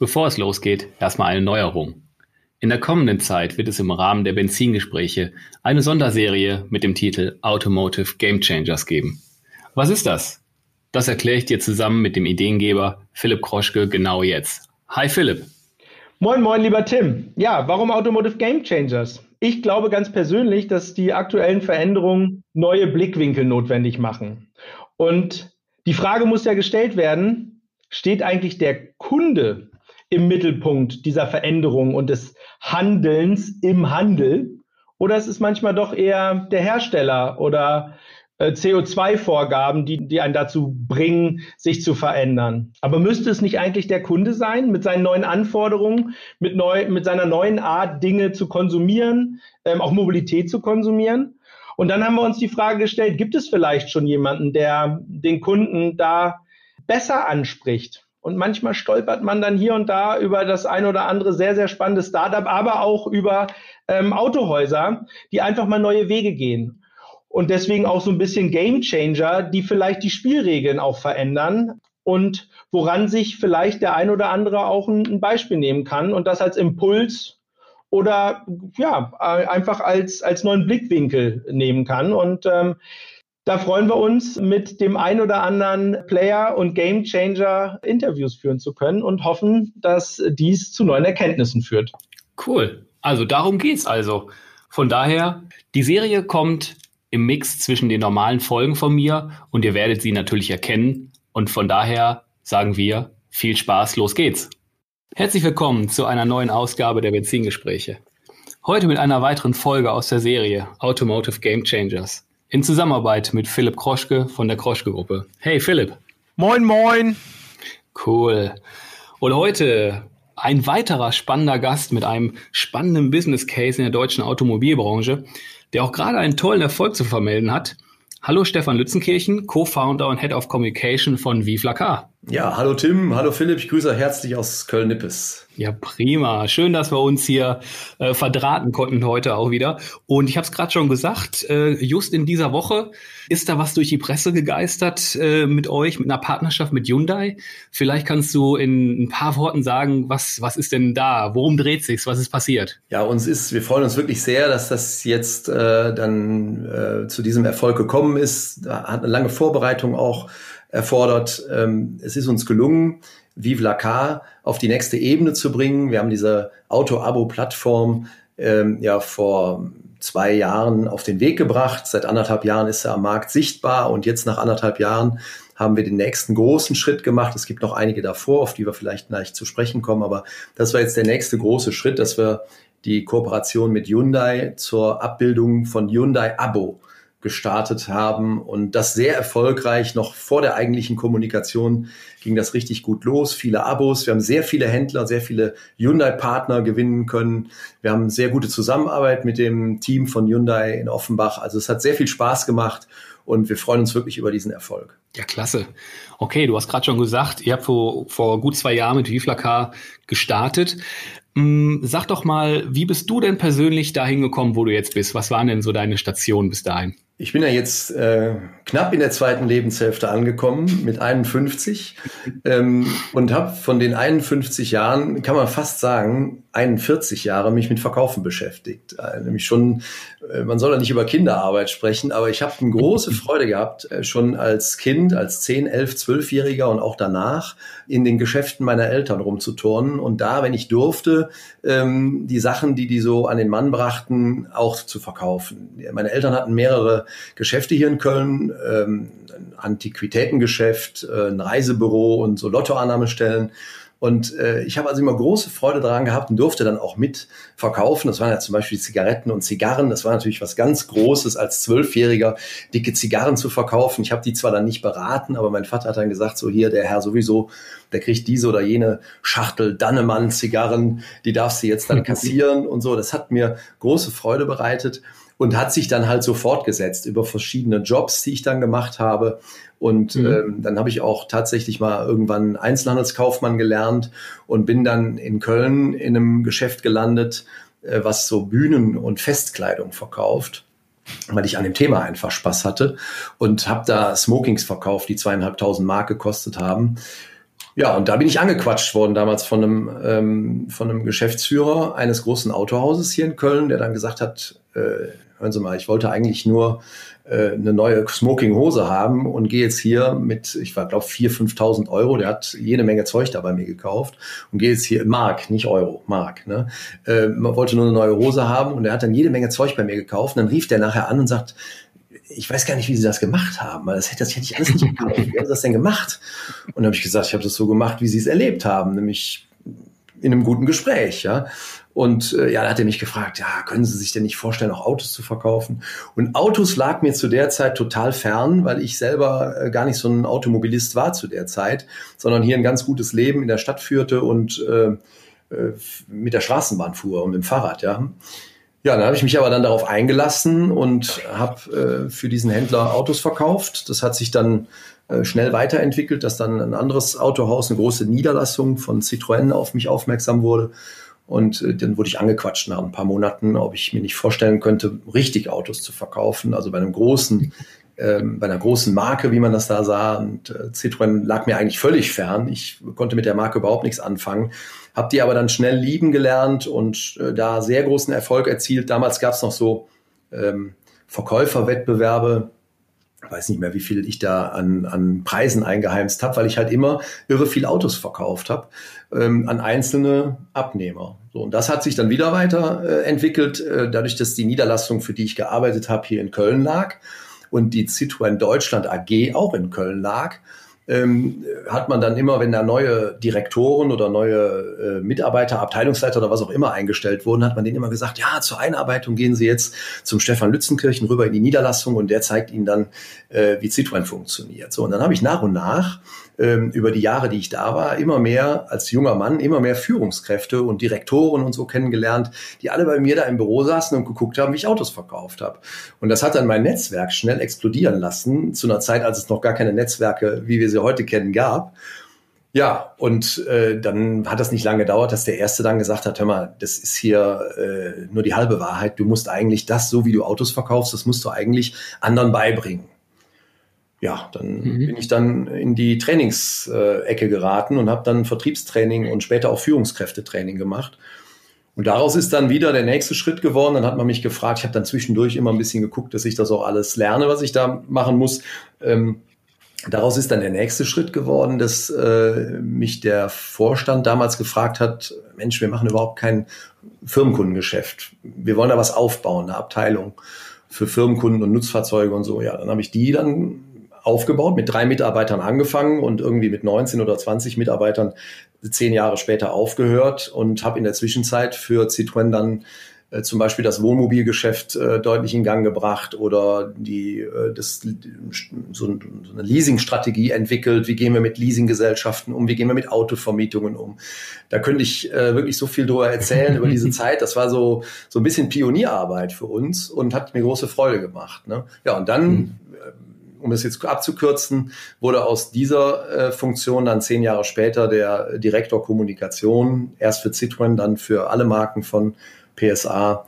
Bevor es losgeht, erstmal eine Neuerung. In der kommenden Zeit wird es im Rahmen der Benzingespräche eine Sonderserie mit dem Titel Automotive Game Changers geben. Was ist das? Das erkläre ich dir zusammen mit dem Ideengeber Philipp Kroschke genau jetzt. Hi Philipp. Moin, moin, lieber Tim. Ja, warum Automotive Game Changers? Ich glaube ganz persönlich, dass die aktuellen Veränderungen neue Blickwinkel notwendig machen. Und die Frage muss ja gestellt werden, steht eigentlich der Kunde im Mittelpunkt dieser Veränderung und des Handelns im Handel? Oder ist es manchmal doch eher der Hersteller oder äh, CO2-Vorgaben, die, die einen dazu bringen, sich zu verändern. Aber müsste es nicht eigentlich der Kunde sein, mit seinen neuen Anforderungen, mit, neu, mit seiner neuen Art, Dinge zu konsumieren, ähm, auch Mobilität zu konsumieren? Und dann haben wir uns die Frage gestellt, gibt es vielleicht schon jemanden, der den Kunden da besser anspricht? Und manchmal stolpert man dann hier und da über das ein oder andere sehr, sehr spannende Startup, aber auch über ähm, Autohäuser, die einfach mal neue Wege gehen und deswegen auch so ein bisschen Game Changer, die vielleicht die Spielregeln auch verändern und woran sich vielleicht der ein oder andere auch ein, ein Beispiel nehmen kann und das als Impuls oder ja, einfach als, als neuen Blickwinkel nehmen kann. Und ähm, da freuen wir uns, mit dem ein oder anderen Player und Game Changer Interviews führen zu können und hoffen, dass dies zu neuen Erkenntnissen führt. Cool. Also darum geht's also. Von daher, die Serie kommt im Mix zwischen den normalen Folgen von mir und ihr werdet sie natürlich erkennen. Und von daher sagen wir viel Spaß, los geht's. Herzlich willkommen zu einer neuen Ausgabe der Benzingespräche. Heute mit einer weiteren Folge aus der Serie Automotive Game Changers in Zusammenarbeit mit Philipp Kroschke von der Kroschke Gruppe. Hey Philipp. Moin, moin. Cool. Und heute ein weiterer spannender Gast mit einem spannenden Business Case in der deutschen Automobilbranche der auch gerade einen tollen Erfolg zu vermelden hat. Hallo Stefan Lützenkirchen, Co-Founder und Head of Communication von Vive la Car. Ja, hallo Tim, hallo Philipp, ich grüße herzlich aus Köln-Nippes. Ja, prima. Schön, dass wir uns hier äh, verdrahten konnten heute auch wieder. Und ich habe es gerade schon gesagt, äh, just in dieser Woche ist da was durch die Presse gegeistert äh, mit euch, mit einer Partnerschaft mit Hyundai. Vielleicht kannst du in ein paar Worten sagen, was, was ist denn da? Worum dreht sich's? Was ist passiert? Ja, uns ist, wir freuen uns wirklich sehr, dass das jetzt äh, dann äh, zu diesem Erfolg gekommen ist. Da hat eine lange Vorbereitung auch erfordert. Ähm, es ist uns gelungen, Vive la Car auf die nächste Ebene zu bringen. Wir haben diese Auto-Abo-Plattform ähm, ja vor zwei Jahren auf den Weg gebracht. Seit anderthalb Jahren ist er am Markt sichtbar und jetzt nach anderthalb Jahren haben wir den nächsten großen Schritt gemacht. Es gibt noch einige davor, auf die wir vielleicht gleich zu sprechen kommen, aber das war jetzt der nächste große Schritt, dass wir die Kooperation mit Hyundai zur Abbildung von Hyundai Abo gestartet haben und das sehr erfolgreich. Noch vor der eigentlichen Kommunikation ging das richtig gut los. Viele Abos. Wir haben sehr viele Händler, sehr viele Hyundai-Partner gewinnen können. Wir haben sehr gute Zusammenarbeit mit dem Team von Hyundai in Offenbach. Also es hat sehr viel Spaß gemacht und wir freuen uns wirklich über diesen Erfolg. Ja, klasse. Okay, du hast gerade schon gesagt, ihr habt vor, vor gut zwei Jahren mit Viflacar gestartet. Mm, sag doch mal, wie bist du denn persönlich dahin gekommen, wo du jetzt bist? Was waren denn so deine Stationen bis dahin? Ich bin ja jetzt äh, knapp in der zweiten Lebenshälfte angekommen mit 51 ähm, und habe von den 51 Jahren, kann man fast sagen, 41 Jahre mich mit Verkaufen beschäftigt. Äh, nämlich schon, äh, man soll ja nicht über Kinderarbeit sprechen, aber ich habe eine große Freude gehabt, äh, schon als Kind, als 10, 11, 12-Jähriger und auch danach in den Geschäften meiner Eltern rumzuturnen und da, wenn ich durfte, ähm, die Sachen, die die so an den Mann brachten, auch zu verkaufen. Meine Eltern hatten mehrere Geschäfte hier in Köln, ähm, ein Antiquitätengeschäft, äh, ein Reisebüro und so Lottoannahmestellen. Und äh, ich habe also immer große Freude daran gehabt und durfte dann auch mitverkaufen. Das waren ja zum Beispiel Zigaretten und Zigarren. Das war natürlich was ganz Großes, als Zwölfjähriger dicke Zigarren zu verkaufen. Ich habe die zwar dann nicht beraten, aber mein Vater hat dann gesagt, so hier, der Herr sowieso, der kriegt diese oder jene Schachtel Dannemann-Zigarren, die darfst du jetzt dann kassieren und so. Das hat mir große Freude bereitet und hat sich dann halt so fortgesetzt über verschiedene Jobs, die ich dann gemacht habe. Und mhm. ähm, dann habe ich auch tatsächlich mal irgendwann Einzelhandelskaufmann gelernt und bin dann in Köln in einem Geschäft gelandet, äh, was so Bühnen- und Festkleidung verkauft weil ich an dem Thema einfach Spaß hatte und habe da Smokings verkauft, die zweieinhalbtausend Mark gekostet haben. Ja, und da bin ich angequatscht worden damals von einem, ähm, von einem Geschäftsführer eines großen Autohauses hier in Köln, der dann gesagt hat, äh, hören Sie mal, ich wollte eigentlich nur äh, eine neue Smoking-Hose haben und gehe jetzt hier mit, ich war glaube 4.000, 5.000 Euro, der hat jede Menge Zeug da bei mir gekauft und gehe jetzt hier, Mark, nicht Euro, Mark. Ne? Äh, man wollte nur eine neue Hose haben und er hat dann jede Menge Zeug bei mir gekauft und dann rief der nachher an und sagt, ich weiß gar nicht, wie sie das gemacht haben, weil das hätte, das hätte ich alles nicht gekauft. Wie haben sie das denn gemacht? Und dann habe ich gesagt, ich habe das so gemacht, wie sie es erlebt haben, nämlich in einem guten Gespräch, ja. Und äh, ja, da hat er mich gefragt, ja, können Sie sich denn nicht vorstellen, auch Autos zu verkaufen? Und Autos lag mir zu der Zeit total fern, weil ich selber äh, gar nicht so ein Automobilist war zu der Zeit, sondern hier ein ganz gutes Leben in der Stadt führte und äh, äh mit der Straßenbahn fuhr und mit dem Fahrrad, ja. Ja, dann habe ich mich aber dann darauf eingelassen und habe äh, für diesen Händler Autos verkauft. Das hat sich dann äh, schnell weiterentwickelt, dass dann ein anderes Autohaus, eine große Niederlassung von Citroën auf mich aufmerksam wurde. Und äh, dann wurde ich angequatscht nach ein paar Monaten, ob ich mir nicht vorstellen könnte, richtig Autos zu verkaufen. Also bei einem großen, ähm, bei einer großen Marke, wie man das da sah. Und äh, Citroën lag mir eigentlich völlig fern. Ich konnte mit der Marke überhaupt nichts anfangen. Hab die aber dann schnell lieben gelernt und äh, da sehr großen Erfolg erzielt. Damals gab es noch so ähm, Verkäuferwettbewerbe, weiß nicht mehr, wie viel ich da an, an Preisen eingeheimst habe, weil ich halt immer irre viel Autos verkauft habe ähm, an einzelne Abnehmer. So, und das hat sich dann wieder weiterentwickelt, äh, äh, dadurch, dass die Niederlassung, für die ich gearbeitet habe, hier in Köln lag und die Citroën Deutschland AG auch in Köln lag ähm, hat man dann immer, wenn da neue Direktoren oder neue äh, Mitarbeiter, Abteilungsleiter oder was auch immer eingestellt wurden, hat man denen immer gesagt, ja, zur Einarbeitung gehen Sie jetzt zum Stefan Lützenkirchen rüber in die Niederlassung und der zeigt Ihnen dann, äh, wie Citroën funktioniert. So, und dann habe ich nach und nach ähm, über die Jahre, die ich da war, immer mehr als junger Mann, immer mehr Führungskräfte und Direktoren und so kennengelernt, die alle bei mir da im Büro saßen und geguckt haben, wie ich Autos verkauft habe. Und das hat dann mein Netzwerk schnell explodieren lassen, zu einer Zeit, als es noch gar keine Netzwerke, wie wir sie heute kennen, gab. Ja, und äh, dann hat das nicht lange gedauert, dass der Erste dann gesagt hat, hör mal, das ist hier äh, nur die halbe Wahrheit. Du musst eigentlich das, so wie du Autos verkaufst, das musst du eigentlich anderen beibringen ja, dann mhm. bin ich dann in die Trainingsecke geraten und habe dann Vertriebstraining und später auch Führungskräftetraining gemacht. Und daraus ist dann wieder der nächste Schritt geworden. Dann hat man mich gefragt, ich habe dann zwischendurch immer ein bisschen geguckt, dass ich das auch alles lerne, was ich da machen muss. Ähm, daraus ist dann der nächste Schritt geworden, dass äh, mich der Vorstand damals gefragt hat, Mensch, wir machen überhaupt kein Firmenkundengeschäft. Wir wollen da was aufbauen, eine Abteilung für Firmenkunden und Nutzfahrzeuge und so. Ja, dann habe ich die dann aufgebaut, mit drei Mitarbeitern angefangen und irgendwie mit 19 oder 20 Mitarbeitern zehn Jahre später aufgehört und habe in der Zwischenzeit für Citroën dann äh, zum Beispiel das Wohnmobilgeschäft äh, deutlich in Gang gebracht oder die äh, das so, so eine Leasingstrategie entwickelt. Wie gehen wir mit Leasinggesellschaften um? Wie gehen wir mit Autovermietungen um? Da könnte ich äh, wirklich so viel drüber erzählen über diese Zeit. Das war so so ein bisschen Pionierarbeit für uns und hat mir große Freude gemacht. Ne? Ja und dann mhm um es jetzt abzukürzen, wurde aus dieser äh, Funktion dann zehn Jahre später der Direktor Kommunikation, erst für Citroën, dann für alle Marken von PSA.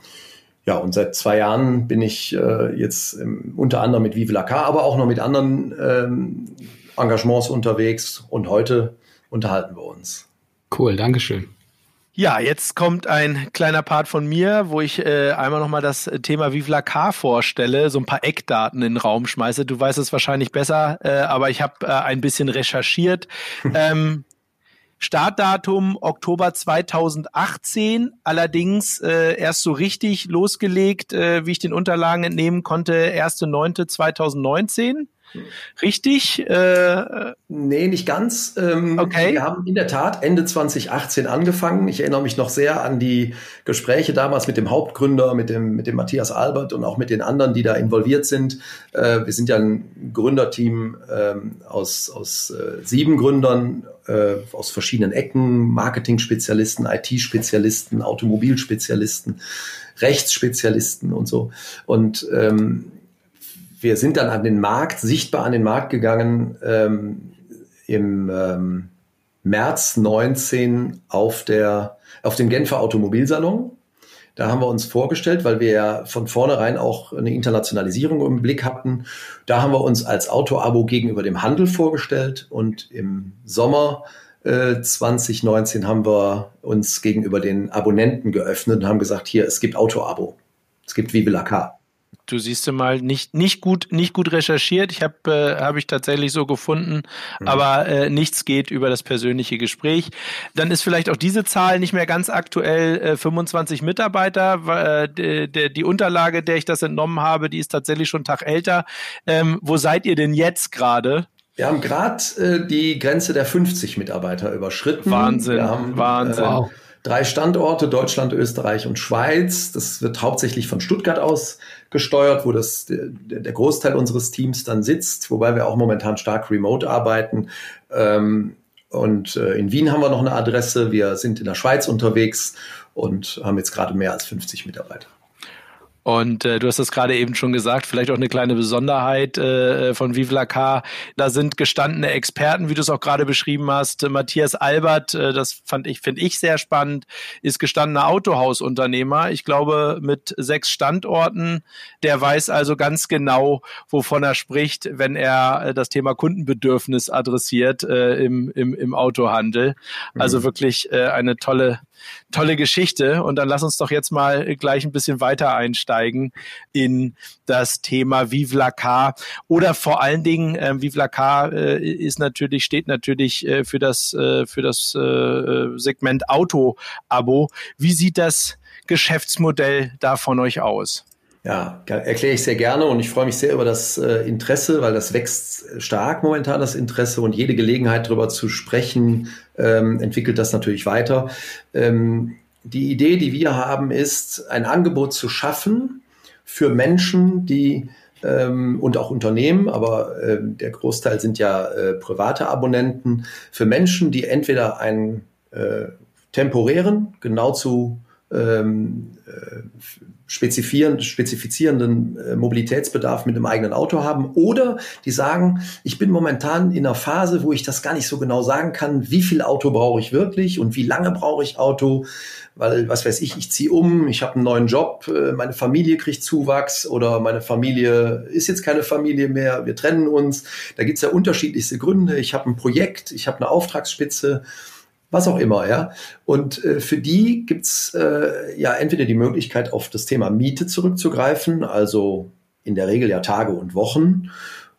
Ja, und seit zwei Jahren bin ich äh, jetzt ähm, unter anderem mit Vive la Car, aber auch noch mit anderen ähm, Engagements unterwegs und heute unterhalten wir uns. Cool, Dankeschön. Ja, jetzt kommt ein kleiner Part von mir, wo ich äh, einmal nochmal das Thema Vive la Car vorstelle, so ein paar Eckdaten in den Raum schmeiße. Du weißt es wahrscheinlich besser, äh, aber ich habe äh, ein bisschen recherchiert. ähm, Startdatum Oktober 2018, allerdings äh, erst so richtig losgelegt, äh, wie ich den Unterlagen entnehmen konnte, 1.9.2019. richtig? Äh, nee, nicht ganz. Ähm, okay. Wir haben in der Tat Ende 2018 angefangen. Ich erinnere mich noch sehr an die Gespräche damals mit dem Hauptgründer, mit dem, mit dem Matthias Albert und auch mit den anderen, die da involviert sind. Äh, wir sind ja ein Gründerteam ähm, aus, aus äh, sieben Gründern äh, aus verschiedenen Ecken, Marketing-Spezialisten, IT-Spezialisten, Automobilspezialisten, Rechtsspezialisten und so. Und ähm, wir sind dann an den Markt, sichtbar an den Markt gegangen ähm, im ähm, März 19 auf, der, auf dem Genfer Automobilsalon. Da haben wir uns vorgestellt, weil wir ja von vornherein auch eine Internationalisierung im Blick hatten. Da haben wir uns als Auto-Abo gegenüber dem Handel vorgestellt und im Sommer äh, 2019 haben wir uns gegenüber den Abonnenten geöffnet und haben gesagt, hier, es gibt Auto-Abo. Es gibt Vive la du siehst du mal, nicht, nicht gut, nicht gut recherchiert. Ich habe äh, habe ich tatsächlich so gefunden, mhm. aber äh, nichts geht über das persönliche Gespräch. Dann ist vielleicht auch diese Zahl nicht mehr ganz aktuell. Äh, 25 Mitarbeiter, äh, die, die Unterlage, der ich das entnommen habe, die ist tatsächlich schon einen Tag älter. Ähm, wo seid ihr denn jetzt gerade? Wir haben gerade äh, die Grenze der 50 Mitarbeiter überschritten. Wahnsinn, haben, Wahnsinn. Äh, drei Standorte, Deutschland, Österreich und Schweiz. Das wird hauptsächlich von Stuttgart aus gesteuert, wo das, der, Großteil unseres Teams dann sitzt, wobei wir auch momentan stark remote arbeiten. Ähm, und äh, in Wien haben wir noch eine Adresse. Wir sind in der Schweiz unterwegs und haben jetzt gerade mehr als 50 Mitarbeiter. Und äh, du hast das gerade eben schon gesagt, vielleicht auch eine kleine Besonderheit äh, von Vive la Car. Da sind gestandene Experten, wie du es auch gerade beschrieben hast. Matthias Albert, äh, das fand ich, finde ich sehr spannend, ist gestandener Autohausunternehmer. Ich glaube, mit sechs Standorten. Der weiß also ganz genau, wovon er spricht, wenn er äh, das Thema Kundenbedürfnis adressiert äh, im, im, im Autohandel. Also mhm. wirklich äh, eine tolle tolle Geschichte. Und dann lass uns doch jetzt mal gleich ein bisschen weiter einsteigen in das Thema Vive la Car. Oder vor allen Dingen, äh, Vive la Car äh, ist natürlich, steht natürlich äh, für das, äh, für das äh, Segment Auto-Abo. Wie sieht das Geschäftsmodell da von euch aus? Ja, erkläre ich sehr gerne und ich freue mich sehr über das äh, Interesse, weil das wächst stark momentan, das Interesse und jede Gelegenheit darüber zu sprechen, ähm, entwickelt das natürlich weiter. Ähm, die Idee, die wir haben, ist, ein Angebot zu schaffen für Menschen, die ähm, und auch Unternehmen, aber äh, der Großteil sind ja äh, private Abonnenten, für Menschen, die entweder einen äh, temporären, genau zu ähm, äh, spezifizierenden äh, Mobilitätsbedarf mit einem eigenen Auto haben oder die sagen, ich bin momentan in einer Phase, wo ich das gar nicht so genau sagen kann, wie viel Auto brauche ich wirklich und wie lange brauche ich Auto, weil was weiß ich, ich ziehe um, ich habe einen neuen Job, äh, meine Familie kriegt Zuwachs oder meine Familie ist jetzt keine Familie mehr, wir trennen uns. Da gibt's ja unterschiedlichste Gründe. Ich habe ein Projekt, ich habe eine Auftragsspitze was auch immer, ja. Und äh, für die gibt's äh, ja entweder die Möglichkeit, auf das Thema Miete zurückzugreifen, also in der Regel ja Tage und Wochen,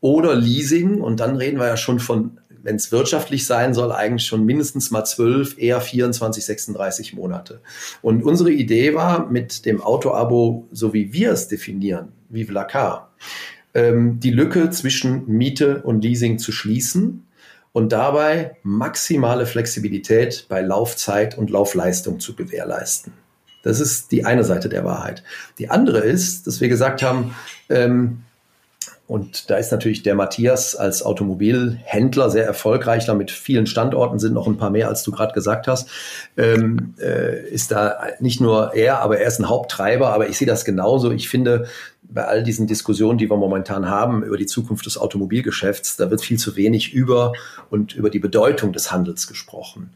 oder Leasing. Und dann reden wir ja schon von, wenn es wirtschaftlich sein soll, eigentlich schon mindestens mal zwölf, eher 24, 36 Monate. Und unsere Idee war, mit dem Auto-Abo, so wie wir es definieren, Vive la Car, ähm, die Lücke zwischen Miete und Leasing zu schließen und dabei maximale Flexibilität bei Laufzeit und Laufleistung zu gewährleisten. Das ist die eine Seite der Wahrheit. Die andere ist, dass wir gesagt haben, ähm, und da ist natürlich der Matthias als Automobilhändler sehr erfolgreich, da mit vielen Standorten sind noch ein paar mehr, als du gerade gesagt hast. Ähm, äh, ist da nicht nur er, aber er ist ein Haupttreiber, aber ich sehe das genauso. Ich finde, bei all diesen Diskussionen, die wir momentan haben über die Zukunft des Automobilgeschäfts, da wird viel zu wenig über und über die Bedeutung des Handels gesprochen.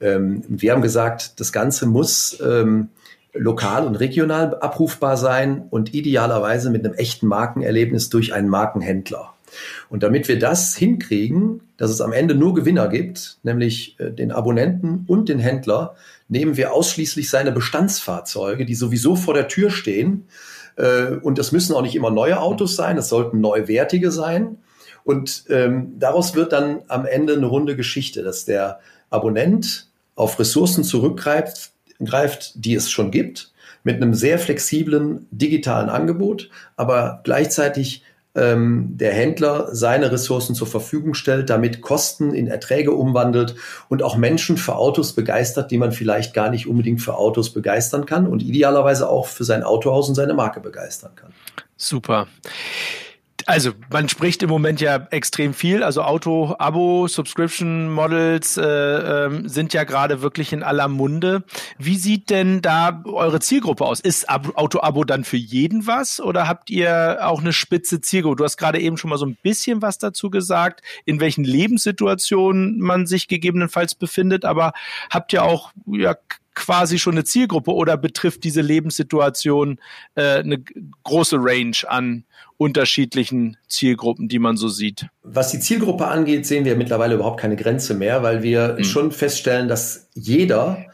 Ähm, wir haben gesagt, das Ganze muss ähm, lokal und regional abrufbar sein und idealerweise mit einem echten Markenerlebnis durch einen Markenhändler. Und damit wir das hinkriegen, dass es am Ende nur Gewinner gibt, nämlich äh, den Abonnenten und den Händler, nehmen wir ausschließlich seine Bestandsfahrzeuge, die sowieso vor der Tür stehen. Äh, und das müssen auch nicht immer neue Autos sein, es sollten neuwertige sein. Und ähm, daraus wird dann am Ende eine runde Geschichte, dass der Abonnent auf Ressourcen zurückgreift, greift, die es schon gibt, mit einem sehr flexiblen digitalen Angebot, aber gleichzeitig ähm, der Händler seine Ressourcen zur Verfügung stellt, damit Kosten in Erträge umwandelt und auch Menschen für Autos begeistert, die man vielleicht gar nicht unbedingt für Autos begeistern kann und idealerweise auch für sein Autohaus und seine Marke begeistern kann. Super. Also man spricht im Moment ja extrem viel. Also Auto, Abo, Subscription Models äh, äh, sind ja gerade wirklich in aller Munde. Wie sieht denn da eure Zielgruppe aus? Ist Auto-Abo dann für jeden was oder habt ihr auch eine spitze Zielgruppe? Du hast gerade eben schon mal so ein bisschen was dazu gesagt, in welchen Lebenssituationen man sich gegebenenfalls befindet, aber habt ihr auch ja, quasi schon eine Zielgruppe oder betrifft diese Lebenssituation äh, eine große Range an unterschiedlichen Zielgruppen, die man so sieht? Was die Zielgruppe angeht, sehen wir mittlerweile überhaupt keine Grenze mehr, weil wir mhm. schon feststellen, dass jeder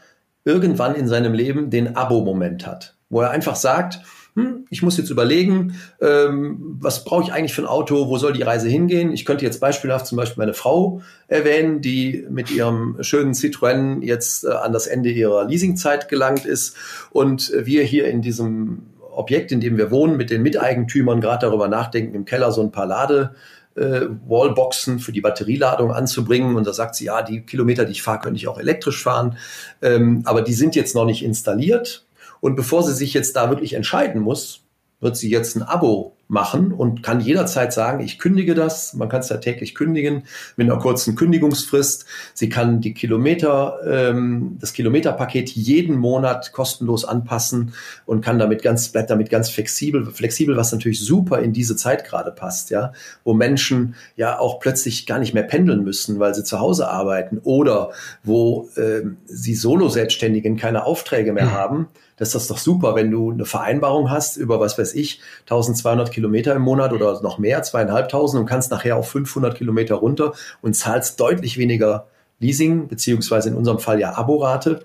irgendwann in seinem Leben den Abo-Moment hat, wo er einfach sagt, hm, ich muss jetzt überlegen, ähm, was brauche ich eigentlich für ein Auto, wo soll die Reise hingehen? Ich könnte jetzt beispielhaft zum Beispiel meine Frau erwähnen, die mit ihrem schönen Citroën jetzt äh, an das Ende ihrer Leasingzeit gelangt ist und wir hier in diesem Objekt, in dem wir wohnen, mit den Miteigentümern gerade darüber nachdenken, im Keller so ein paar Lade äh, Wallboxen für die Batterieladung anzubringen. Und da sagt sie, ja, die Kilometer, die ich fahre, könnte ich auch elektrisch fahren. Ähm, aber die sind jetzt noch nicht installiert. Und bevor sie sich jetzt da wirklich entscheiden muss, wird sie jetzt ein Abo machen und kann jederzeit sagen, ich kündige das. Man kann es ja täglich kündigen mit einer kurzen Kündigungsfrist. Sie kann die Kilometer, ähm, das Kilometerpaket jeden Monat kostenlos anpassen und kann damit ganz, bleibt damit ganz flexibel, flexibel, was natürlich super in diese Zeit gerade passt, ja, wo Menschen ja auch plötzlich gar nicht mehr pendeln müssen, weil sie zu Hause arbeiten oder wo ähm, sie Solo-Selbstständigen keine Aufträge mehr mhm. haben das ist doch super, wenn du eine Vereinbarung hast über, was weiß ich, 1200 Kilometer im Monat oder noch mehr, zweieinhalbtausend und kannst nachher auf 500 Kilometer runter und zahlst deutlich weniger Leasing, beziehungsweise in unserem Fall ja Aborate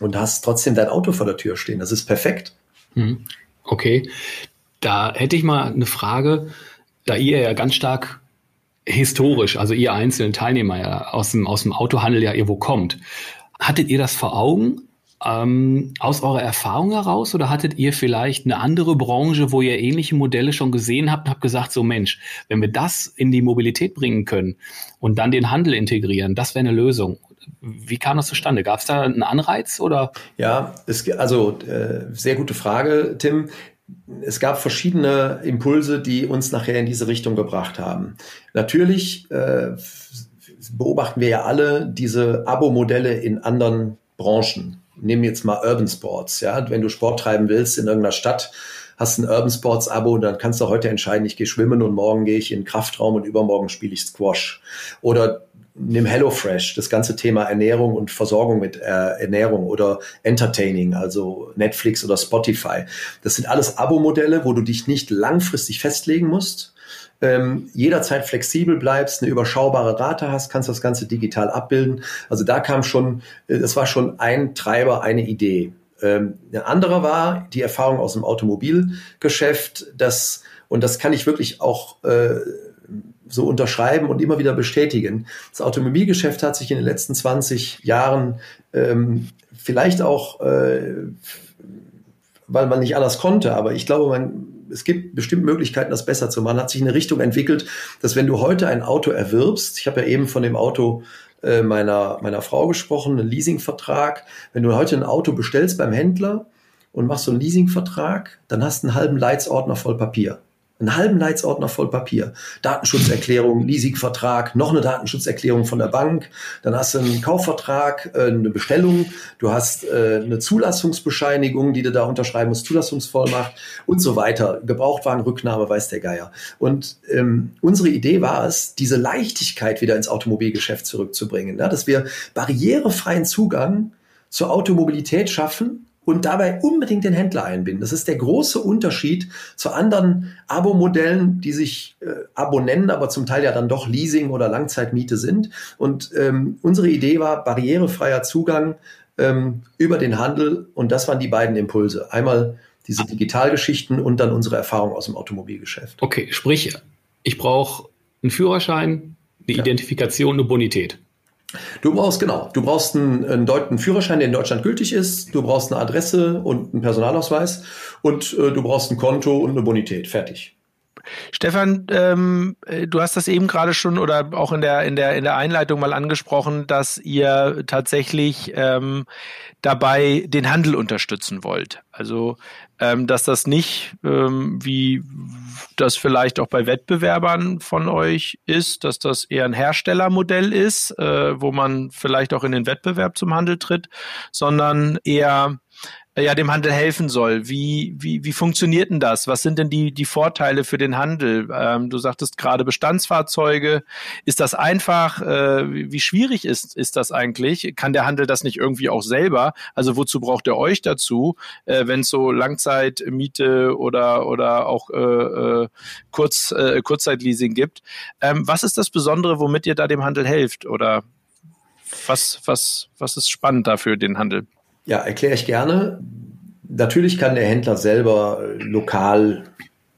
und hast trotzdem dein Auto vor der Tür stehen. Das ist perfekt. Mhm. Okay. Da hätte ich mal eine Frage, da ihr ja ganz stark historisch, also ihr einzelnen Teilnehmer ja aus dem, aus dem Autohandel ja irgendwo kommt. Hattet ihr das vor Augen, ähm, aus eurer Erfahrung heraus oder hattet ihr vielleicht eine andere Branche, wo ihr ähnliche Modelle schon gesehen habt und habt gesagt, so Mensch, wenn wir das in die Mobilität bringen können und dann den Handel integrieren, das wäre eine Lösung. Wie kam das zustande? Gab es da einen Anreiz oder? Ja, es, also äh, sehr gute Frage, Tim. Es gab verschiedene Impulse, die uns nachher in diese Richtung gebracht haben. Natürlich äh, beobachten wir ja alle diese Abo-Modelle in anderen Branchen nehmen jetzt mal Urban Sports. Ja, wenn du Sport treiben willst in irgendeiner Stadt, hast ein Urban Sports Abo, dann kannst du heute entscheiden, ich gehe schwimmen und morgen gehe ich in Kraftraum und übermorgen spiele ich Squash. Oder nimm HelloFresh, das ganze Thema Ernährung und Versorgung mit äh, Ernährung oder Entertaining, also Netflix oder Spotify. Das sind alles Abo-Modelle, wo du dich nicht langfristig festlegen musst, ähm, jederzeit flexibel bleibst, eine überschaubare Rate hast, kannst das Ganze digital abbilden. Also da kam schon, äh, das war schon ein Treiber, eine Idee. Ähm, eine andere war die Erfahrung aus dem Automobilgeschäft, das, und das kann ich wirklich auch äh, so unterschreiben und immer wieder bestätigen. Das Automobilgeschäft hat sich in den letzten 20 Jahren ähm, vielleicht auch, äh, weil man nicht anders konnte, aber ich glaube, man es gibt bestimmt Möglichkeiten, das besser zu machen. Hat sich eine Richtung entwickelt, dass wenn du heute ein Auto erwirbst, ich habe ja eben von dem Auto äh, meiner, meiner Frau gesprochen, einen Leasingvertrag. Wenn du heute ein Auto bestellst beim Händler und machst so einen Leasingvertrag, dann hast du einen halben Leitsordner voll Papier einen halben Leitsordner voll Papier. Datenschutzerklärung, Leasingvertrag, noch eine Datenschutzerklärung von der Bank. Dann hast du einen Kaufvertrag, äh, eine Bestellung. Du hast äh, eine Zulassungsbescheinigung, die du da unterschreiben musst, Zulassungsvollmacht und so weiter. Gebrauchtwagenrücknahme, weiß der Geier. Und ähm, unsere Idee war es, diese Leichtigkeit wieder ins Automobilgeschäft zurückzubringen, ja, dass wir barrierefreien Zugang zur Automobilität schaffen und dabei unbedingt den Händler einbinden. Das ist der große Unterschied zu anderen Abo-Modellen, die sich äh, Abo nennen, aber zum Teil ja dann doch Leasing oder Langzeitmiete sind. Und ähm, unsere Idee war barrierefreier Zugang ähm, über den Handel und das waren die beiden Impulse. Einmal diese Digitalgeschichten und dann unsere Erfahrung aus dem Automobilgeschäft. Okay, sprich, ich brauche einen Führerschein, eine ja. Identifikation, eine Bonität. Du brauchst, genau, du brauchst einen, einen, Führerschein, der in Deutschland gültig ist, du brauchst eine Adresse und einen Personalausweis und äh, du brauchst ein Konto und eine Bonität. Fertig. Stefan, ähm, äh, du hast das eben gerade schon oder auch in der, in, der, in der Einleitung mal angesprochen, dass ihr tatsächlich ähm, dabei den Handel unterstützen wollt. Also, ähm, dass das nicht, ähm, wie das vielleicht auch bei Wettbewerbern von euch ist, dass das eher ein Herstellermodell ist, äh, wo man vielleicht auch in den Wettbewerb zum Handel tritt, sondern eher ja dem Handel helfen soll. Wie, wie, wie funktioniert denn das? Was sind denn die, die Vorteile für den Handel? Ähm, du sagtest gerade Bestandsfahrzeuge. Ist das einfach? Äh, wie, wie schwierig ist, ist das eigentlich? Kann der Handel das nicht irgendwie auch selber? Also wozu braucht er euch dazu, äh, wenn es so Langzeitmiete oder, oder auch äh, äh, Kurz, äh, Kurzzeitleasing gibt? Ähm, was ist das Besondere, womit ihr da dem Handel helft? Oder was, was, was ist spannend da für den Handel? Ja, erkläre ich gerne. Natürlich kann der Händler selber äh, lokal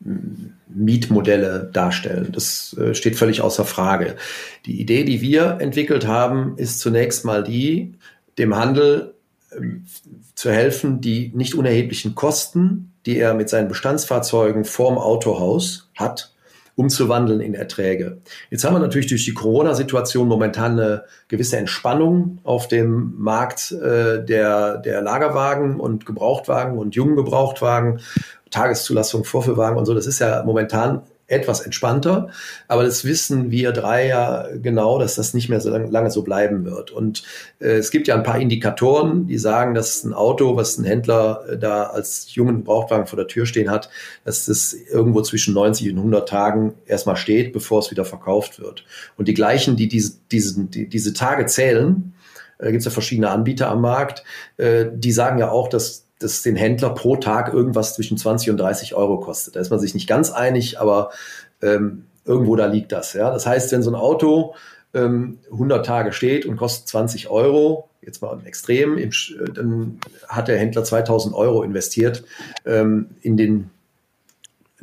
hm, Mietmodelle darstellen. Das äh, steht völlig außer Frage. Die Idee, die wir entwickelt haben, ist zunächst mal die, dem Handel ähm, zu helfen, die nicht unerheblichen Kosten, die er mit seinen Bestandsfahrzeugen vorm Autohaus hat, umzuwandeln in Erträge. Jetzt haben wir natürlich durch die Corona-Situation momentan eine gewisse Entspannung auf dem Markt äh, der, der Lagerwagen und Gebrauchtwagen und jungen Gebrauchtwagen, Tageszulassung, Vorführwagen und so. Das ist ja momentan etwas entspannter. Aber das wissen wir drei ja genau, dass das nicht mehr so lange so bleiben wird. Und äh, es gibt ja ein paar Indikatoren, die sagen, dass ein Auto, was ein Händler äh, da als jungen Gebrauchtwagen vor der Tür stehen hat, dass das irgendwo zwischen 90 und 100 Tagen erstmal steht, bevor es wieder verkauft wird. Und die gleichen, die diese, diese, die, diese Tage zählen, äh, gibt es ja verschiedene Anbieter am Markt, äh, die sagen ja auch, dass das den Händler pro Tag irgendwas zwischen 20 und 30 Euro kostet. Da ist man sich nicht ganz einig, aber ähm, irgendwo da liegt das. Ja? Das heißt, wenn so ein Auto ähm, 100 Tage steht und kostet 20 Euro, jetzt mal im Extrem, im, dann hat der Händler 2000 Euro investiert ähm, in den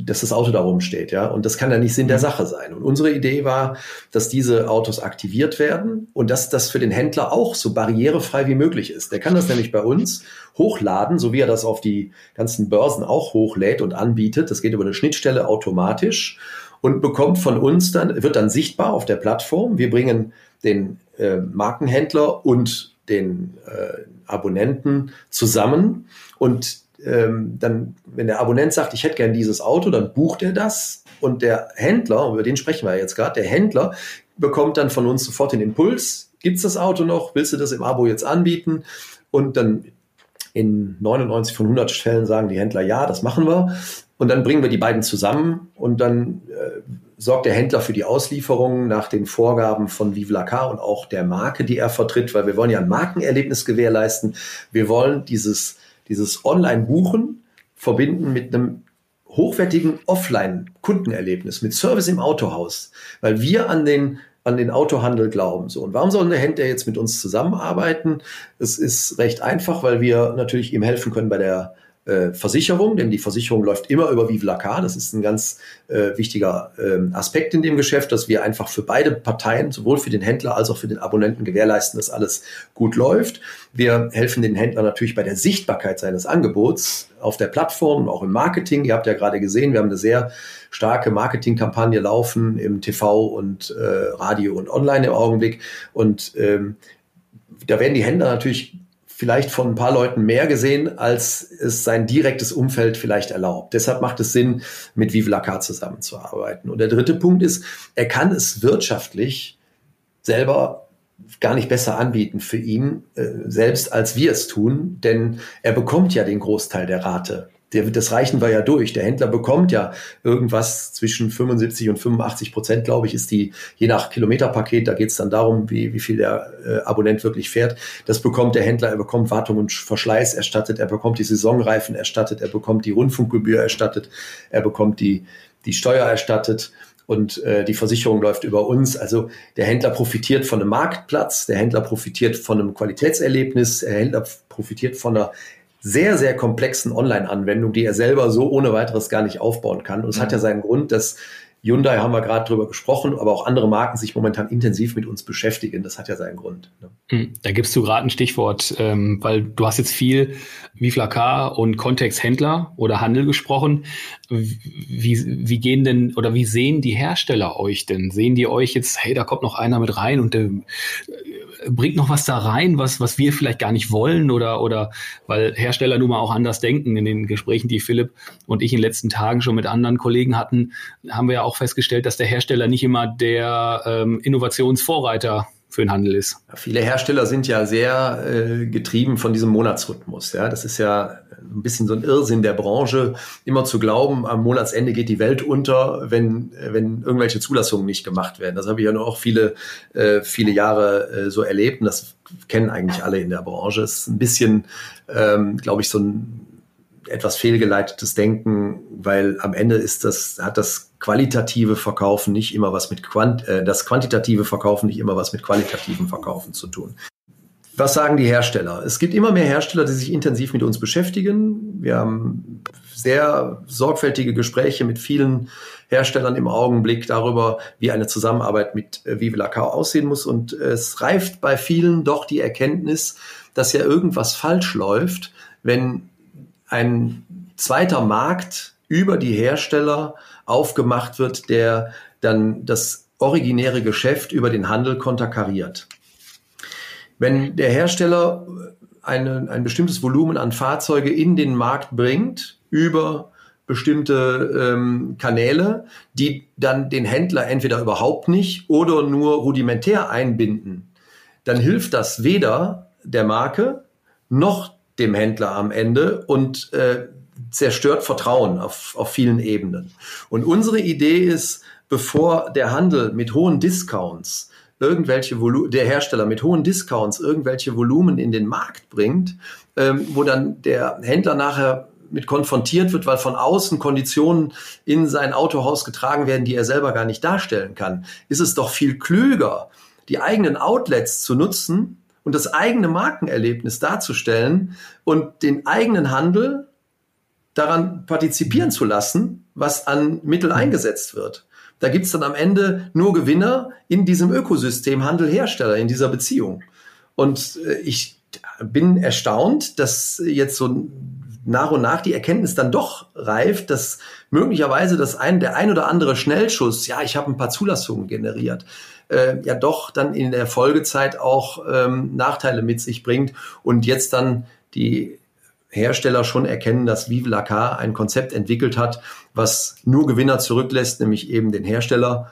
dass das Auto da rumsteht, ja. Und das kann ja nicht Sinn der mhm. Sache sein. Und unsere Idee war, dass diese Autos aktiviert werden und dass das für den Händler auch so barrierefrei wie möglich ist. Der kann das nämlich bei uns hochladen, so wie er das auf die ganzen Börsen auch hochlädt und anbietet. Das geht über eine Schnittstelle automatisch und bekommt von uns dann, wird dann sichtbar auf der Plattform. Wir bringen den äh, Markenhändler und den äh, Abonnenten zusammen und ähm, dann, wenn der Abonnent sagt, ich hätte gern dieses Auto, dann bucht er das und der Händler, über den sprechen wir jetzt gerade, der Händler bekommt dann von uns sofort den Impuls, gibt's das Auto noch, willst du das im Abo jetzt anbieten? Und dann in 99 von 100 Fällen sagen die Händler, ja, das machen wir. Und dann bringen wir die beiden zusammen und dann äh, sorgt der Händler für die Auslieferung nach den Vorgaben von Vive la Car und auch der Marke, die er vertritt, weil wir wollen ja ein Markenerlebnis gewährleisten. Wir wollen dieses dieses Online-Buchen verbinden mit einem hochwertigen Offline-Kundenerlebnis, mit Service im Autohaus, weil wir an den an den Autohandel glauben. So. Und warum soll der Händler jetzt mit uns zusammenarbeiten? Es ist recht einfach, weil wir natürlich ihm helfen können bei der äh, Versicherung, denn die Versicherung läuft immer über Vive la Car. Das ist ein ganz äh, wichtiger äh, Aspekt in dem Geschäft, dass wir einfach für beide Parteien, sowohl für den Händler als auch für den Abonnenten gewährleisten, dass alles gut läuft. Wir helfen den Händler natürlich bei der Sichtbarkeit seines Angebots auf der Plattform auch im Marketing. Ihr habt ja gerade gesehen, wir haben eine sehr starke Marketingkampagne laufen im TV und äh, Radio und Online im Augenblick. Und ähm, da werden die Händler natürlich vielleicht von ein paar Leuten mehr gesehen, als es sein direktes Umfeld vielleicht erlaubt. Deshalb macht es Sinn, mit Vive la zusammenzuarbeiten. Und der dritte Punkt ist, er kann es wirtschaftlich selber gar nicht besser anbieten für ihn, äh, selbst als wir es tun, denn er bekommt ja den Großteil der Rate der, das reichen wir ja durch. Der Händler bekommt ja irgendwas zwischen 75 und 85 Prozent, glaube ich, ist die, je nach Kilometerpaket, da geht es dann darum, wie, wie viel der äh, Abonnent wirklich fährt. Das bekommt der Händler, er bekommt Wartung und Verschleiß erstattet, er bekommt die Saisonreifen erstattet, er bekommt die Rundfunkgebühr erstattet, er bekommt die, die Steuer erstattet und äh, die Versicherung läuft über uns. Also der Händler profitiert von einem Marktplatz, der Händler profitiert von einem Qualitätserlebnis, der Händler profitiert von einer sehr, sehr komplexen Online-Anwendung, die er selber so ohne weiteres gar nicht aufbauen kann. Und es mhm. hat ja seinen Grund, dass Hyundai haben wir gerade drüber gesprochen, aber auch andere Marken sich momentan intensiv mit uns beschäftigen. Das hat ja seinen Grund. Ne? Hm, da gibst du gerade ein Stichwort, ähm, weil du hast jetzt viel Viflakar und Kontexthändler oder Handel gesprochen. Wie, wie gehen denn oder wie sehen die Hersteller euch denn? Sehen die euch jetzt, hey, da kommt noch einer mit rein und der bringt noch was da rein, was, was wir vielleicht gar nicht wollen oder, oder weil Hersteller nun mal auch anders denken. In den Gesprächen, die Philipp und ich in den letzten Tagen schon mit anderen Kollegen hatten, haben wir ja auch festgestellt, dass der Hersteller nicht immer der ähm, Innovationsvorreiter für den Handel ist. Viele Hersteller sind ja sehr äh, getrieben von diesem Monatsrhythmus. Ja, das ist ja ein bisschen so ein Irrsinn der Branche, immer zu glauben, am Monatsende geht die Welt unter, wenn, wenn irgendwelche Zulassungen nicht gemacht werden. Das habe ich ja auch viele, äh, viele Jahre äh, so erlebt und das kennen eigentlich alle in der Branche. Es ist ein bisschen, ähm, glaube ich, so ein etwas fehlgeleitetes Denken, weil am Ende ist das, hat das qualitative Verkaufen nicht immer was mit Quant, äh, das quantitative Verkaufen nicht immer was mit qualitativen Verkaufen zu tun. Was sagen die Hersteller? Es gibt immer mehr Hersteller, die sich intensiv mit uns beschäftigen. Wir haben sehr sorgfältige Gespräche mit vielen Herstellern im Augenblick darüber, wie eine Zusammenarbeit mit äh, Vive la aussehen muss. Und es reift bei vielen doch die Erkenntnis, dass ja irgendwas falsch läuft, wenn ein zweiter Markt über die Hersteller aufgemacht wird, der dann das originäre Geschäft über den Handel konterkariert. Wenn der Hersteller eine, ein bestimmtes Volumen an Fahrzeuge in den Markt bringt über bestimmte ähm, Kanäle, die dann den Händler entweder überhaupt nicht oder nur rudimentär einbinden, dann hilft das weder der Marke noch dem Händler am Ende und äh, zerstört Vertrauen auf, auf vielen Ebenen. Und unsere Idee ist, bevor der Handel mit hohen Discounts irgendwelche Volu der Hersteller mit hohen Discounts irgendwelche Volumen in den Markt bringt, ähm, wo dann der Händler nachher mit konfrontiert wird, weil von außen Konditionen in sein Autohaus getragen werden, die er selber gar nicht darstellen kann, ist es doch viel klüger, die eigenen Outlets zu nutzen und das eigene Markenerlebnis darzustellen und den eigenen Handel daran partizipieren zu lassen, was an Mittel eingesetzt wird. Da gibt's dann am Ende nur Gewinner in diesem Ökosystem Handel-Hersteller, in dieser Beziehung. Und äh, ich bin erstaunt, dass jetzt so nach und nach die Erkenntnis dann doch reift, dass möglicherweise das ein, der ein oder andere Schnellschuss, ja, ich habe ein paar Zulassungen generiert, äh, ja doch dann in der Folgezeit auch ähm, Nachteile mit sich bringt und jetzt dann die Hersteller schon erkennen, dass Vive la Car ein Konzept entwickelt hat, was nur Gewinner zurücklässt, nämlich eben den Hersteller,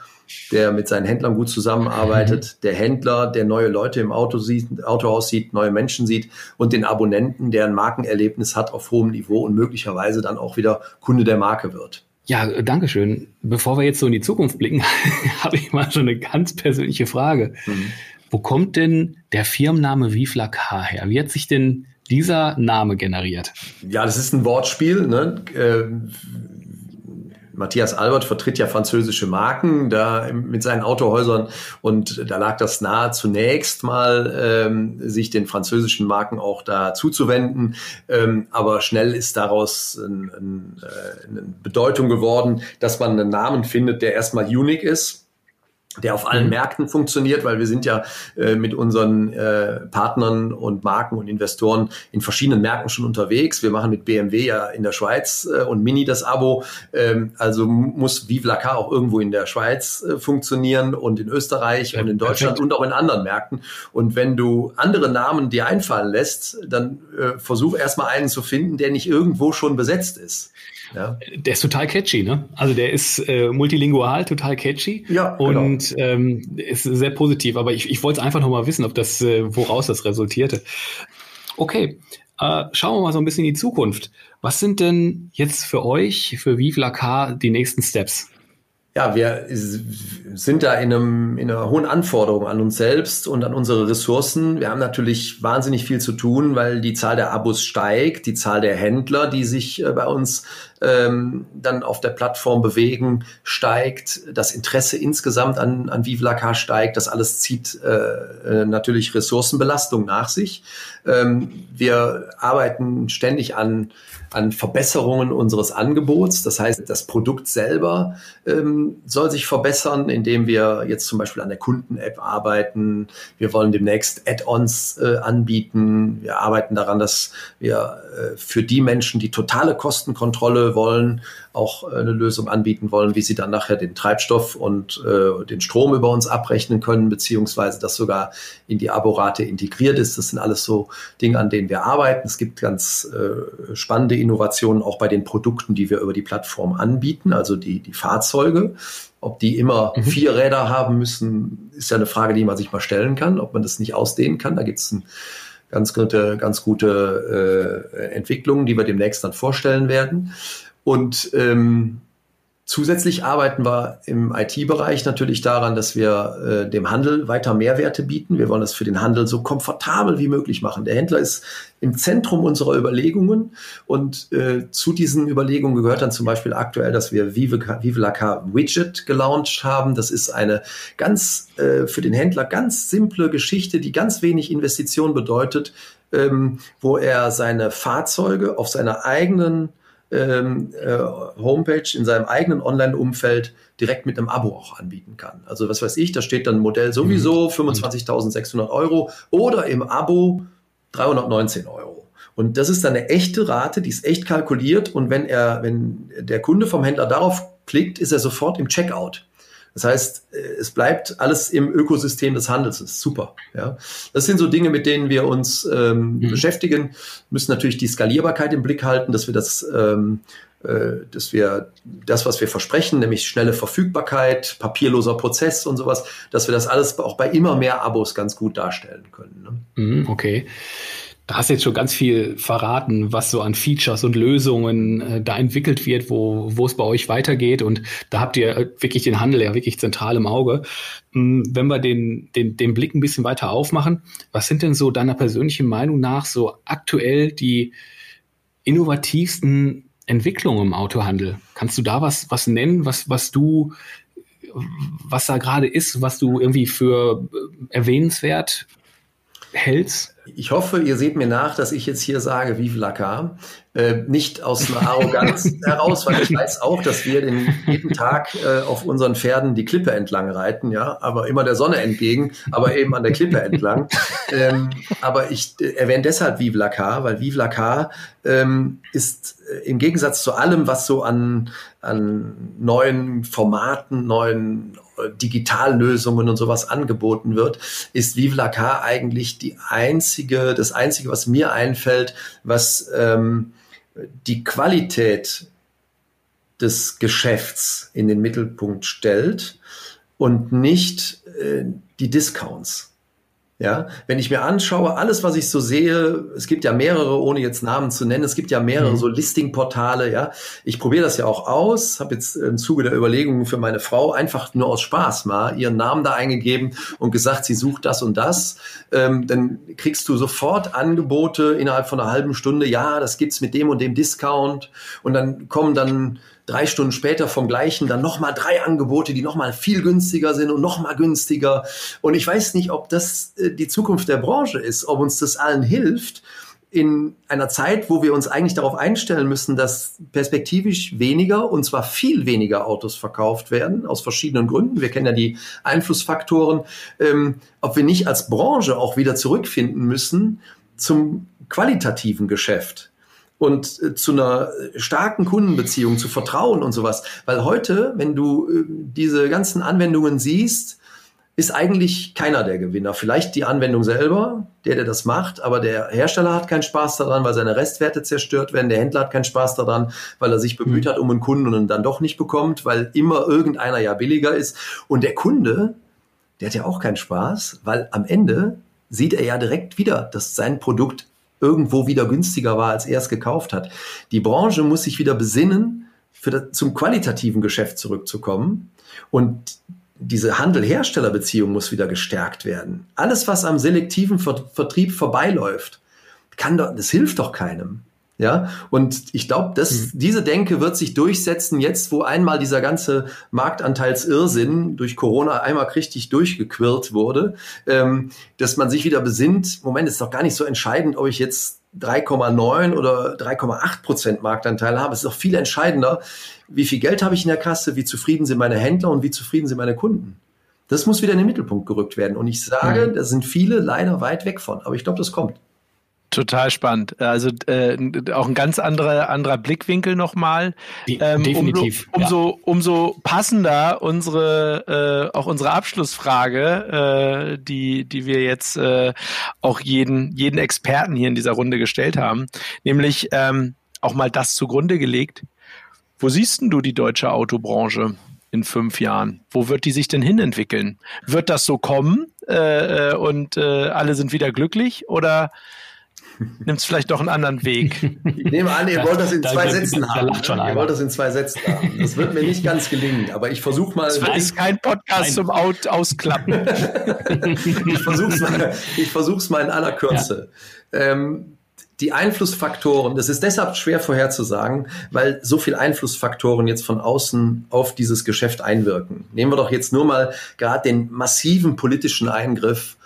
der mit seinen Händlern gut zusammenarbeitet, mhm. der Händler, der neue Leute im Auto sieht, Autohaus sieht, neue Menschen sieht und den Abonnenten, der ein Markenerlebnis hat auf hohem Niveau und möglicherweise dann auch wieder Kunde der Marke wird. Ja, danke schön. Bevor wir jetzt so in die Zukunft blicken, habe ich mal schon eine ganz persönliche Frage. Mhm. Wo kommt denn der Firmenname Vive la Car her? Wie hat sich denn dieser Name generiert? Ja, das ist ein Wortspiel. Ne? Äh, Matthias Albert vertritt ja französische Marken da mit seinen Autohäusern und da lag das nahe zunächst mal, ähm, sich den französischen Marken auch da zuzuwenden. Ähm, aber schnell ist daraus ein, ein, äh, eine Bedeutung geworden, dass man einen Namen findet, der erstmal unique ist der auf allen mhm. Märkten funktioniert, weil wir sind ja äh, mit unseren äh, Partnern und Marken und Investoren in verschiedenen Märkten schon unterwegs. Wir machen mit BMW ja in der Schweiz äh, und Mini das Abo. Ähm, also muss Vive la Car auch irgendwo in der Schweiz äh, funktionieren und in Österreich ja, und in Deutschland perfekt. und auch in anderen Märkten. Und wenn du andere Namen dir einfallen lässt, dann äh, versuch erstmal einen zu finden, der nicht irgendwo schon besetzt ist. Ja. Der ist total catchy, ne? Also der ist äh, multilingual, total catchy. Ja, genau. Ähm, ist sehr positiv. Aber ich, ich wollte einfach noch mal wissen, ob das, äh, woraus das resultierte. Okay, äh, schauen wir mal so ein bisschen in die Zukunft. Was sind denn jetzt für euch, für Vive la Car, die nächsten Steps? ja, wir sind da in, einem, in einer hohen Anforderung an uns selbst und an unsere Ressourcen. Wir haben natürlich wahnsinnig viel zu tun, weil die Zahl der Abos steigt, die Zahl der Händler, die sich äh, bei uns ähm, dann auf der Plattform bewegen, steigt, das Interesse insgesamt an, an Vive la Car steigt, das alles zieht äh, äh, natürlich Ressourcenbelastung nach sich. Ähm, wir arbeiten ständig an an Verbesserungen unseres Angebots. Das heißt, das Produkt selber ähm, soll sich verbessern, indem wir jetzt zum Beispiel an der Kunden-App arbeiten. Wir wollen demnächst Add-ons äh, anbieten. Wir arbeiten daran, dass wir äh, für die Menschen, die totale Kostenkontrolle wollen, auch äh, eine Lösung anbieten wollen, wie sie dann nachher den Treibstoff und äh, den Strom über uns abrechnen können, beziehungsweise das sogar in die Aborate integriert ist. Das sind alles so Dinge, an denen wir arbeiten. Es gibt ganz äh, spannende Innovationen auch bei den Produkten, die wir über die Plattform anbieten, also die, die Fahrzeuge. Ob die immer mhm. vier Räder haben müssen, ist ja eine Frage, die man sich mal stellen kann, ob man das nicht ausdehnen kann. Da gibt es ein ganz gute, ganz gute äh, Entwicklungen, die wir demnächst dann vorstellen werden. Und ähm, Zusätzlich arbeiten wir im IT-Bereich natürlich daran, dass wir äh, dem Handel weiter Mehrwerte bieten. Wir wollen es für den Handel so komfortabel wie möglich machen. Der Händler ist im Zentrum unserer Überlegungen und äh, zu diesen Überlegungen gehört dann zum Beispiel aktuell, dass wir Vive, Vive la Car Widget gelauncht haben. Das ist eine ganz äh, für den Händler ganz simple Geschichte, die ganz wenig Investition bedeutet, ähm, wo er seine Fahrzeuge auf seiner eigenen ähm, äh, Homepage in seinem eigenen Online-Umfeld direkt mit einem Abo auch anbieten kann. Also was weiß ich, da steht dann Modell sowieso 25.600 mhm. Euro oder im Abo 319 Euro. Und das ist dann eine echte Rate, die ist echt kalkuliert. Und wenn er, wenn der Kunde vom Händler darauf klickt, ist er sofort im Checkout. Das heißt, äh, es bleibt alles im Ökosystem des Handels. Das ist super. Ja. Das sind so Dinge, mit denen wir uns ähm, mhm. beschäftigen. Wir müssen natürlich die Skalierbarkeit im Blick halten, dass wir das, ähm, äh, dass wir das, was wir versprechen, nämlich schnelle Verfügbarkeit, papierloser Prozess und sowas, dass wir das alles auch bei immer mehr Abos ganz gut darstellen können. Ne? Mhm, okay. Da hast du jetzt schon ganz viel verraten, was so an Features und Lösungen äh, da entwickelt wird, wo, wo es bei euch weitergeht. Und da habt ihr äh, wirklich den Handel ja wirklich zentral im Auge. Hm, wenn wir den, den, den Blick ein bisschen weiter aufmachen, was sind denn so deiner persönlichen Meinung nach so aktuell die innovativsten Entwicklungen im Autohandel? Kannst du da was, was nennen, was, was du, was da gerade ist, was du irgendwie für äh, erwähnenswert hältst? Ich hoffe, ihr seht mir nach, dass ich jetzt hier sage, Vive la Car. Äh, nicht aus einer Arroganz heraus, weil ich weiß auch, dass wir den, jeden Tag äh, auf unseren Pferden die Klippe entlang reiten, ja, aber immer der Sonne entgegen, aber eben an der Klippe entlang. Ähm, aber ich äh, erwähne deshalb Vive la Car, weil Vive la Car ähm, ist äh, im Gegensatz zu allem, was so an, an neuen Formaten, neuen Digitallösungen und sowas angeboten wird, ist Vive la Car eigentlich die einzige, das einzige, was mir einfällt, was ähm, die Qualität des Geschäfts in den Mittelpunkt stellt und nicht äh, die Discounts. Ja, wenn ich mir anschaue, alles, was ich so sehe, es gibt ja mehrere, ohne jetzt Namen zu nennen, es gibt ja mehrere mhm. so Listing-Portale, ja. Ich probiere das ja auch aus, habe jetzt im Zuge der Überlegungen für meine Frau einfach nur aus Spaß mal ihren Namen da eingegeben und gesagt, sie sucht das und das. Ähm, dann kriegst du sofort Angebote innerhalb von einer halben Stunde, ja, das gibt's mit dem und dem Discount. Und dann kommen dann drei Stunden später vom gleichen dann nochmal drei Angebote, die nochmal viel günstiger sind und nochmal günstiger. Und ich weiß nicht, ob das äh, die Zukunft der Branche ist, ob uns das allen hilft in einer Zeit, wo wir uns eigentlich darauf einstellen müssen, dass perspektivisch weniger, und zwar viel weniger Autos verkauft werden, aus verschiedenen Gründen. Wir kennen ja die Einflussfaktoren, ähm, ob wir nicht als Branche auch wieder zurückfinden müssen zum qualitativen Geschäft und äh, zu einer starken Kundenbeziehung, zu Vertrauen und sowas. Weil heute, wenn du äh, diese ganzen Anwendungen siehst, ist eigentlich keiner der Gewinner. Vielleicht die Anwendung selber, der, der das macht, aber der Hersteller hat keinen Spaß daran, weil seine Restwerte zerstört werden. Der Händler hat keinen Spaß daran, weil er sich bemüht mhm. hat um einen Kunden und ihn dann doch nicht bekommt, weil immer irgendeiner ja billiger ist. Und der Kunde, der hat ja auch keinen Spaß, weil am Ende sieht er ja direkt wieder, dass sein Produkt irgendwo wieder günstiger war, als er es gekauft hat. Die Branche muss sich wieder besinnen, für das, zum qualitativen Geschäft zurückzukommen. Und diese Handel-Hersteller-Beziehung muss wieder gestärkt werden. Alles, was am selektiven Ver Vertrieb vorbeiläuft, kann doch, das hilft doch keinem. Ja, und ich glaube, dass mhm. diese Denke wird sich durchsetzen, jetzt wo einmal dieser ganze Marktanteilsirrsinn durch Corona einmal richtig durchgequirlt wurde, ähm, dass man sich wieder besinnt, Moment, ist doch gar nicht so entscheidend, ob ich jetzt 3,9 oder 3,8 Prozent Marktanteil habe. Es ist doch viel entscheidender, wie viel Geld habe ich in der Kasse, wie zufrieden sind meine Händler und wie zufrieden sind meine Kunden. Das muss wieder in den Mittelpunkt gerückt werden. Und ich sage, mhm. da sind viele leider weit weg von, aber ich glaube, das kommt. Total spannend. Also äh, auch ein ganz anderer anderer Blickwinkel nochmal. Ähm, Definitiv. Umso, ja. umso, passender unsere äh, auch unsere Abschlussfrage, äh, die die wir jetzt äh, auch jeden jeden Experten hier in dieser Runde gestellt haben, nämlich ähm, auch mal das zugrunde gelegt. Wo siehst denn du die deutsche Autobranche in fünf Jahren? Wo wird die sich denn hinentwickeln? Wird das so kommen äh, äh und äh, alle sind wieder glücklich oder nimmst vielleicht doch einen anderen Weg. Ich nehme an, ihr wollt das in zwei Sätzen haben. Ne? Ihr wollt das in zwei Sätzen haben. Das wird mir nicht ganz gelingen, aber ich versuche mal. Das ist kein Podcast Nein. zum Out Ausklappen. ich versuche es mal, ich versuch's mal in aller Kürze. Ja. Ähm, die Einflussfaktoren, das ist deshalb schwer vorherzusagen, weil so viele Einflussfaktoren jetzt von außen auf dieses Geschäft einwirken. Nehmen wir doch jetzt nur mal gerade den massiven politischen Eingriff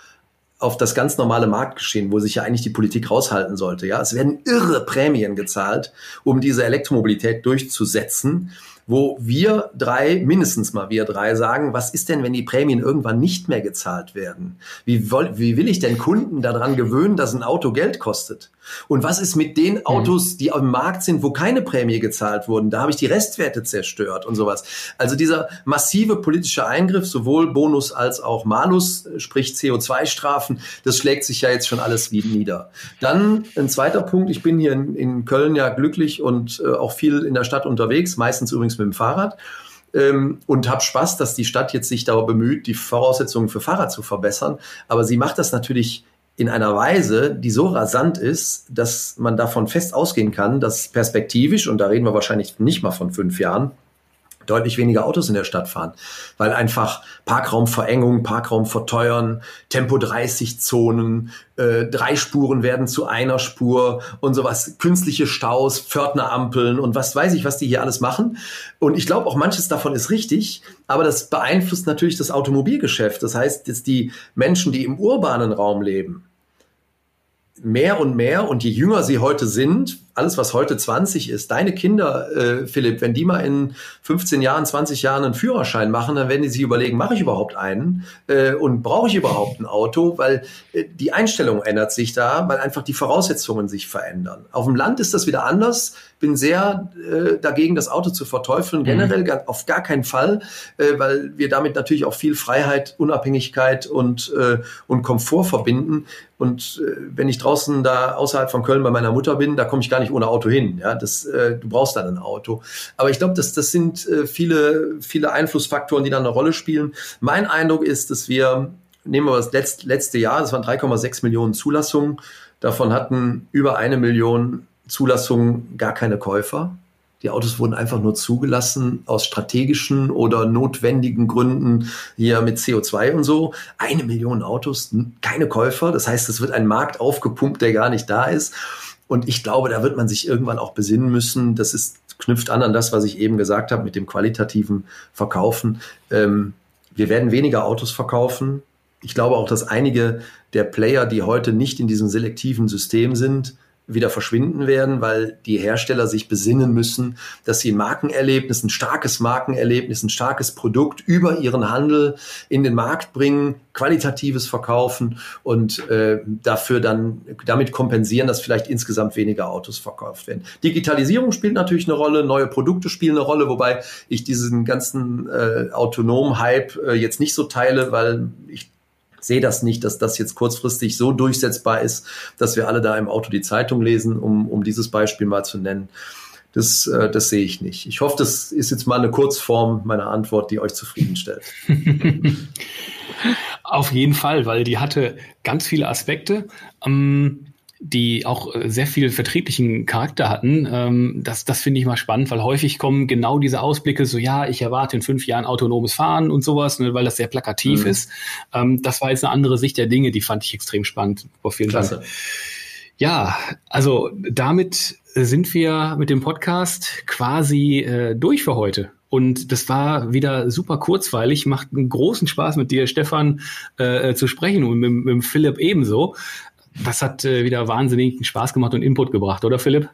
auf das ganz normale Marktgeschehen, wo sich ja eigentlich die Politik raushalten sollte. Ja, es werden irre Prämien gezahlt, um diese Elektromobilität durchzusetzen wo wir drei, mindestens mal wir drei, sagen, was ist denn, wenn die Prämien irgendwann nicht mehr gezahlt werden? Wie, wie will ich denn Kunden daran gewöhnen, dass ein Auto Geld kostet? Und was ist mit den mhm. Autos, die auf dem Markt sind, wo keine Prämie gezahlt wurden? Da habe ich die Restwerte zerstört und sowas. Also dieser massive politische Eingriff, sowohl Bonus als auch Malus, sprich CO2-Strafen, das schlägt sich ja jetzt schon alles wieder nieder. Dann ein zweiter Punkt. Ich bin hier in, in Köln ja glücklich und äh, auch viel in der Stadt unterwegs, meistens übrigens mit dem Fahrrad ähm, und habe Spaß, dass die Stadt jetzt sich darüber bemüht, die Voraussetzungen für Fahrrad zu verbessern. Aber sie macht das natürlich in einer Weise, die so rasant ist, dass man davon fest ausgehen kann, dass perspektivisch, und da reden wir wahrscheinlich nicht mal von fünf Jahren, deutlich weniger Autos in der Stadt fahren, weil einfach Parkraumverengung, Parkraum verteuern, Tempo 30 Zonen, äh, drei Spuren werden zu einer Spur und sowas, künstliche Staus, Pförtnerampeln und was weiß ich, was die hier alles machen. Und ich glaube auch manches davon ist richtig, aber das beeinflusst natürlich das Automobilgeschäft. Das heißt, jetzt die Menschen, die im urbanen Raum leben, mehr und mehr und je jünger sie heute sind, alles, was heute 20 ist, deine Kinder, äh, Philipp, wenn die mal in 15 Jahren, 20 Jahren einen Führerschein machen, dann werden die sich überlegen, mache ich überhaupt einen äh, und brauche ich überhaupt ein Auto, weil äh, die Einstellung ändert sich da, weil einfach die Voraussetzungen sich verändern. Auf dem Land ist das wieder anders. Bin sehr äh, dagegen, das Auto zu verteufeln, mhm. generell gar, auf gar keinen Fall, äh, weil wir damit natürlich auch viel Freiheit, Unabhängigkeit und, äh, und Komfort verbinden. Und äh, wenn ich draußen da außerhalb von Köln bei meiner Mutter bin, da komme ich gar nicht ohne Auto hin. Ja, das, äh, du brauchst dann ein Auto. Aber ich glaube, das, das sind äh, viele, viele Einflussfaktoren, die dann eine Rolle spielen. Mein Eindruck ist, dass wir, nehmen wir das letzte, letzte Jahr, das waren 3,6 Millionen Zulassungen. Davon hatten über eine Million Zulassungen gar keine Käufer. Die Autos wurden einfach nur zugelassen aus strategischen oder notwendigen Gründen hier mit CO2 und so. Eine Million Autos, keine Käufer. Das heißt, es wird ein Markt aufgepumpt, der gar nicht da ist. Und ich glaube, da wird man sich irgendwann auch besinnen müssen. Das ist, knüpft an an das, was ich eben gesagt habe mit dem qualitativen Verkaufen. Ähm, wir werden weniger Autos verkaufen. Ich glaube auch, dass einige der Player, die heute nicht in diesem selektiven System sind, wieder verschwinden werden, weil die Hersteller sich besinnen müssen, dass sie ein Markenerlebnis, ein starkes Markenerlebnis, ein starkes Produkt über ihren Handel in den Markt bringen, qualitatives verkaufen und äh, dafür dann damit kompensieren, dass vielleicht insgesamt weniger Autos verkauft werden. Digitalisierung spielt natürlich eine Rolle, neue Produkte spielen eine Rolle, wobei ich diesen ganzen äh, autonomen Hype äh, jetzt nicht so teile, weil ich sehe das nicht, dass das jetzt kurzfristig so durchsetzbar ist, dass wir alle da im Auto die Zeitung lesen, um, um dieses Beispiel mal zu nennen. Das, äh, das sehe ich nicht. Ich hoffe, das ist jetzt mal eine Kurzform meiner Antwort, die euch zufriedenstellt. Auf jeden Fall, weil die hatte ganz viele Aspekte. Ähm, die auch äh, sehr viel vertrieblichen Charakter hatten. Ähm, das das finde ich mal spannend, weil häufig kommen genau diese Ausblicke, so ja, ich erwarte in fünf Jahren autonomes Fahren und sowas, ne, weil das sehr plakativ mhm. ist. Ähm, das war jetzt eine andere Sicht der Dinge, die fand ich extrem spannend. Auf vielen Klasse. Dank. Ja, also damit sind wir mit dem Podcast quasi äh, durch für heute. Und das war wieder super kurzweilig, macht einen großen Spaß mit dir, Stefan, äh, zu sprechen und mit, mit Philipp ebenso. Das hat äh, wieder wahnsinnig Spaß gemacht und Input gebracht, oder Philipp?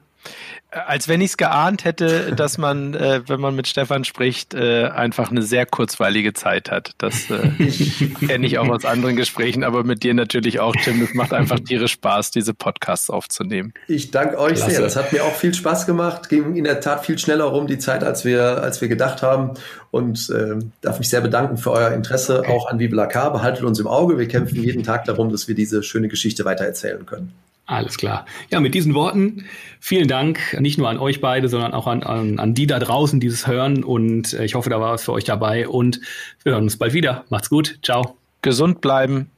Als wenn ich es geahnt hätte, dass man, äh, wenn man mit Stefan spricht, äh, einfach eine sehr kurzweilige Zeit hat. Das äh, kenne ich auch aus anderen Gesprächen, aber mit dir natürlich auch, Tim. Es macht einfach tierisch Spaß, diese Podcasts aufzunehmen. Ich danke euch Klasse. sehr. Das hat mir auch viel Spaß gemacht. Ging in der Tat viel schneller rum die Zeit, als wir, als wir gedacht haben. Und äh, darf mich sehr bedanken für euer Interesse okay. auch an Vive la Car. Behaltet uns im Auge. Wir kämpfen jeden Tag darum, dass wir diese schöne Geschichte weitererzählen können. Alles klar. Ja, mit diesen Worten vielen Dank nicht nur an euch beide, sondern auch an, an, an die da draußen, die es hören. Und äh, ich hoffe, da war was für euch dabei. Und wir hören uns bald wieder. Macht's gut. Ciao. Gesund bleiben.